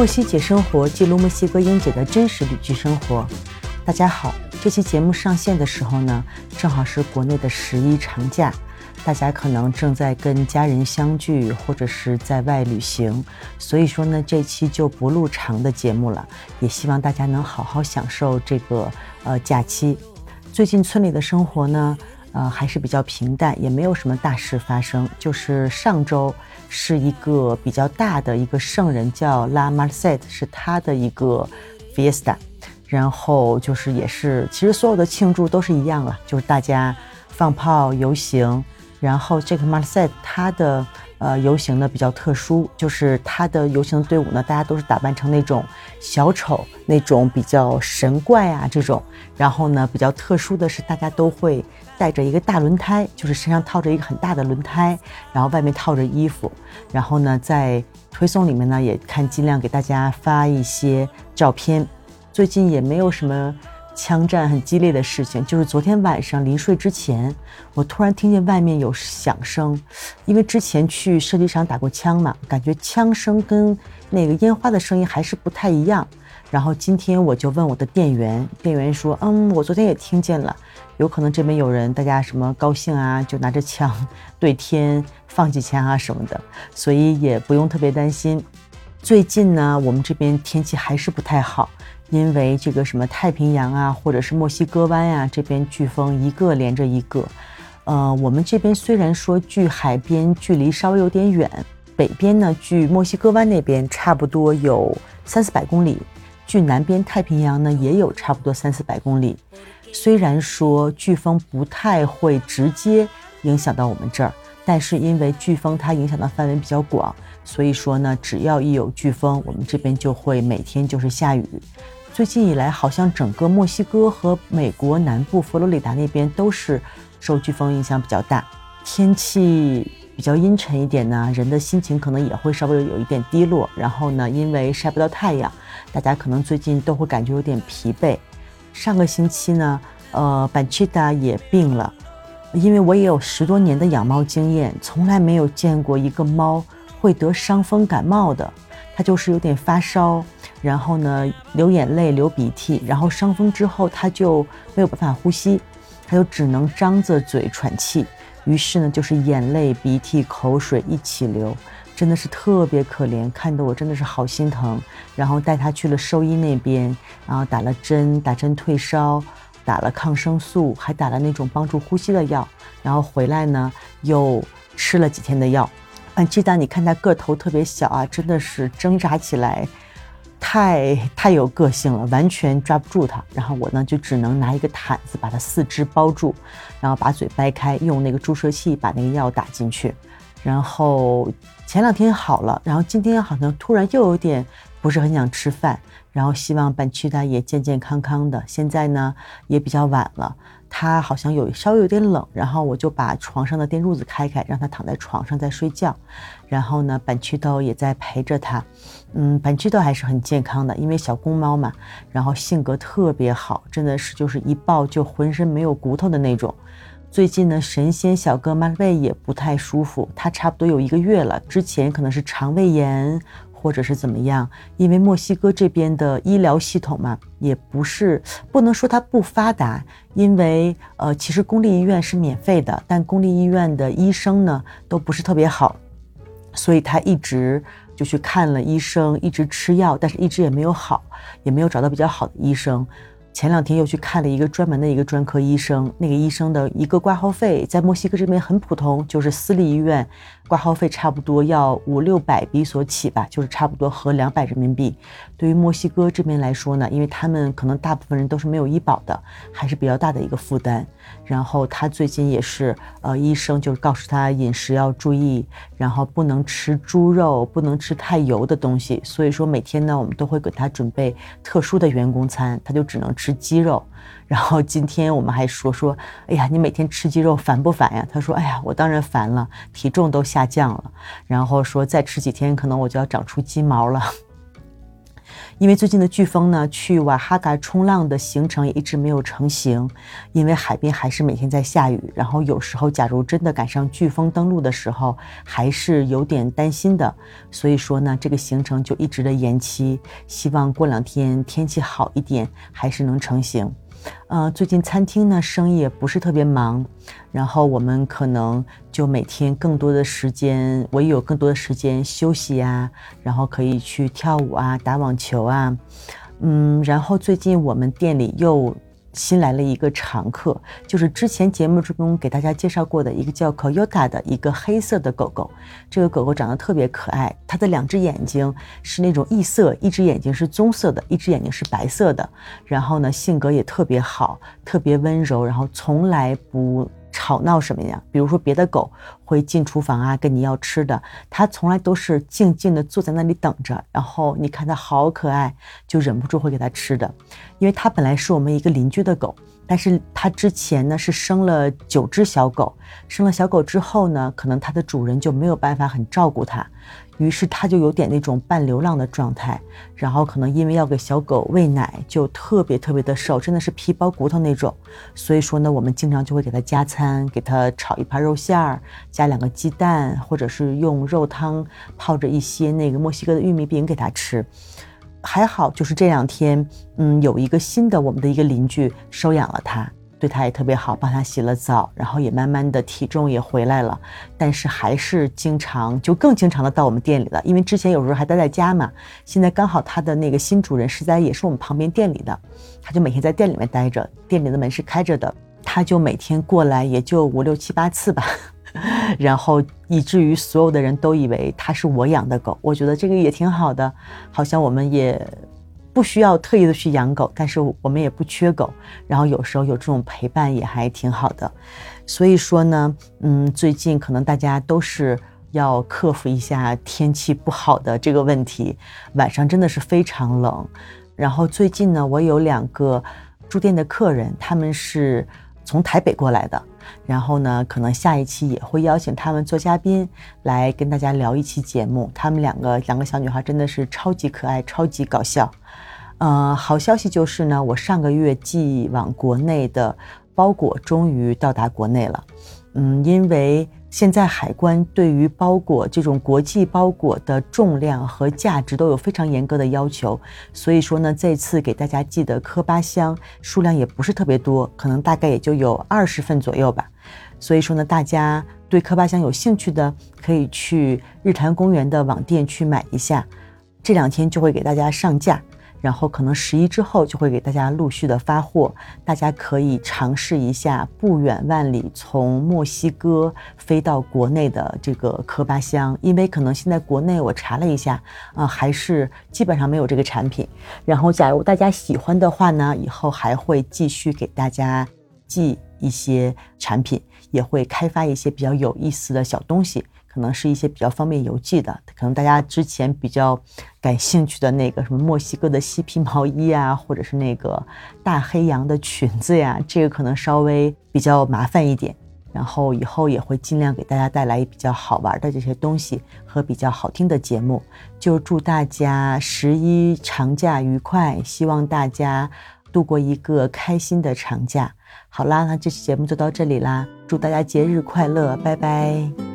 墨西姐生活记录墨西哥英姐的真实旅居生活。大家好，这期节目上线的时候呢，正好是国内的十一长假，大家可能正在跟家人相聚，或者是在外旅行，所以说呢，这期就不录长的节目了。也希望大家能好好享受这个呃假期。最近村里的生活呢，呃还是比较平淡，也没有什么大事发生。就是上周是一个比较大的一个圣人叫拉马塞特，是他的一个 fiesta。然后就是也是，其实所有的庆祝都是一样了，就是大家放炮游行。然后这个马塞特他的呃游行呢比较特殊，就是它的游行队伍呢，大家都是打扮成那种小丑，那种比较神怪啊这种。然后呢比较特殊的是，大家都会带着一个大轮胎，就是身上套着一个很大的轮胎，然后外面套着衣服。然后呢在推送里面呢也看尽量给大家发一些照片。最近也没有什么枪战很激烈的事情，就是昨天晚上临睡之前，我突然听见外面有响声，因为之前去射击场打过枪嘛，感觉枪声跟那个烟花的声音还是不太一样。然后今天我就问我的店员，店员说：“嗯，我昨天也听见了，有可能这边有人，大家什么高兴啊，就拿着枪对天放几枪啊什么的，所以也不用特别担心。最近呢，我们这边天气还是不太好。”因为这个什么太平洋啊，或者是墨西哥湾呀，这边飓风一个连着一个。呃，我们这边虽然说距海边距离稍微有点远，北边呢距墨西哥湾那边差不多有三四百公里，距南边太平洋呢也有差不多三四百公里。虽然说飓风不太会直接影响到我们这儿，但是因为飓风它影响的范围比较广，所以说呢，只要一有飓风，我们这边就会每天就是下雨。最近以来，好像整个墨西哥和美国南部佛罗里达那边都是受飓风影响比较大，天气比较阴沉一点呢，人的心情可能也会稍微有一点低落。然后呢，因为晒不到太阳，大家可能最近都会感觉有点疲惫。上个星期呢，呃，板奇达也病了，因为我也有十多年的养猫经验，从来没有见过一个猫会得伤风感冒的，它就是有点发烧。然后呢，流眼泪、流鼻涕，然后伤风之后，他就没有办法呼吸，他就只能张着嘴喘气。于是呢，就是眼泪、鼻涕、口水一起流，真的是特别可怜，看得我真的是好心疼。然后带他去了兽医那边，然后打了针，打针退烧，打了抗生素，还打了那种帮助呼吸的药。然后回来呢，又吃了几天的药。啊，记得你看他个头特别小啊，真的是挣扎起来。太太有个性了，完全抓不住它。然后我呢就只能拿一个毯子把它四肢包住，然后把嘴掰开，用那个注射器把那个药打进去。然后前两天好了，然后今天好像突然又有点不是很想吃饭。然后希望板区大爷健健康康的。现在呢也比较晚了。他好像有稍微有点冷，然后我就把床上的电褥子开开，让他躺在床上在睡觉。然后呢，板曲豆也在陪着他。嗯，板曲豆还是很健康的，因为小公猫嘛，然后性格特别好，真的是就是一抱就浑身没有骨头的那种。最近呢，神仙小哥妈胃也不太舒服，他差不多有一个月了，之前可能是肠胃炎。或者是怎么样？因为墨西哥这边的医疗系统嘛，也不是不能说它不发达，因为呃，其实公立医院是免费的，但公立医院的医生呢都不是特别好，所以他一直就去看了医生，一直吃药，但是一直也没有好，也没有找到比较好的医生。前两天又去看了一个专门的一个专科医生，那个医生的一个挂号费在墨西哥这边很普通，就是私立医院挂号费差不多要五六百比索起吧，就是差不多合两百人民币。对于墨西哥这边来说呢，因为他们可能大部分人都是没有医保的，还是比较大的一个负担。然后他最近也是，呃，医生就是告诉他饮食要注意，然后不能吃猪肉，不能吃太油的东西。所以说每天呢，我们都会给他准备特殊的员工餐，他就只能吃鸡肉。然后今天我们还说说，哎呀，你每天吃鸡肉烦不烦呀？他说，哎呀，我当然烦了，体重都下降了。然后说再吃几天，可能我就要长出鸡毛了。因为最近的飓风呢，去瓦哈嘎冲浪的行程也一直没有成型，因为海边还是每天在下雨，然后有时候假如真的赶上飓风登陆的时候，还是有点担心的，所以说呢，这个行程就一直的延期，希望过两天天气好一点，还是能成型。呃，最近餐厅呢生意也不是特别忙，然后我们可能就每天更多的时间，我也有更多的时间休息呀，然后可以去跳舞啊，打网球啊，嗯，然后最近我们店里又。新来了一个常客，就是之前节目之中给大家介绍过的一个叫 Coyota 的一个黑色的狗狗。这个狗狗长得特别可爱，它的两只眼睛是那种异色，一只眼睛是棕色的，一只眼睛是白色的。然后呢，性格也特别好，特别温柔，然后从来不。吵闹什么呀？比如说别的狗会进厨房啊，跟你要吃的，它从来都是静静的坐在那里等着。然后你看它好可爱，就忍不住会给它吃的。因为它本来是我们一个邻居的狗，但是它之前呢是生了九只小狗，生了小狗之后呢，可能它的主人就没有办法很照顾它。于是它就有点那种半流浪的状态，然后可能因为要给小狗喂奶，就特别特别的瘦，真的是皮包骨头那种。所以说呢，我们经常就会给它加餐，给它炒一盘肉馅儿，加两个鸡蛋，或者是用肉汤泡着一些那个墨西哥的玉米饼给它吃。还好，就是这两天，嗯，有一个新的我们的一个邻居收养了它。对他也特别好，帮他洗了澡，然后也慢慢的体重也回来了，但是还是经常就更经常的到我们店里了，因为之前有时候还待在家嘛，现在刚好他的那个新主人实在也是我们旁边店里的，他就每天在店里面待着，店里的门是开着的，他就每天过来也就五六七八次吧，然后以至于所有的人都以为他是我养的狗，我觉得这个也挺好的，好像我们也。不需要特意的去养狗，但是我们也不缺狗，然后有时候有这种陪伴也还挺好的。所以说呢，嗯，最近可能大家都是要克服一下天气不好的这个问题，晚上真的是非常冷。然后最近呢，我有两个住店的客人，他们是从台北过来的。然后呢，可能下一期也会邀请他们做嘉宾，来跟大家聊一期节目。他们两个两个小女孩真的是超级可爱，超级搞笑。呃，好消息就是呢，我上个月寄往国内的包裹终于到达国内了。嗯，因为现在海关对于包裹这种国际包裹的重量和价值都有非常严格的要求，所以说呢，这次给大家寄的科巴箱数量也不是特别多，可能大概也就有二十份左右吧。所以说呢，大家对科巴箱有兴趣的，可以去日坛公园的网店去买一下，这两天就会给大家上架。然后可能十一之后就会给大家陆续的发货，大家可以尝试一下不远万里从墨西哥飞到国内的这个科巴香，因为可能现在国内我查了一下，啊，还是基本上没有这个产品。然后假如大家喜欢的话呢，以后还会继续给大家寄一些产品，也会开发一些比较有意思的小东西。可能是一些比较方便邮寄的，可能大家之前比较感兴趣的那个什么墨西哥的嬉皮毛衣啊，或者是那个大黑羊的裙子呀，这个可能稍微比较麻烦一点。然后以后也会尽量给大家带来比较好玩的这些东西和比较好听的节目。就祝大家十一长假愉快，希望大家度过一个开心的长假。好啦，那这期节目就到这里啦，祝大家节日快乐，拜拜。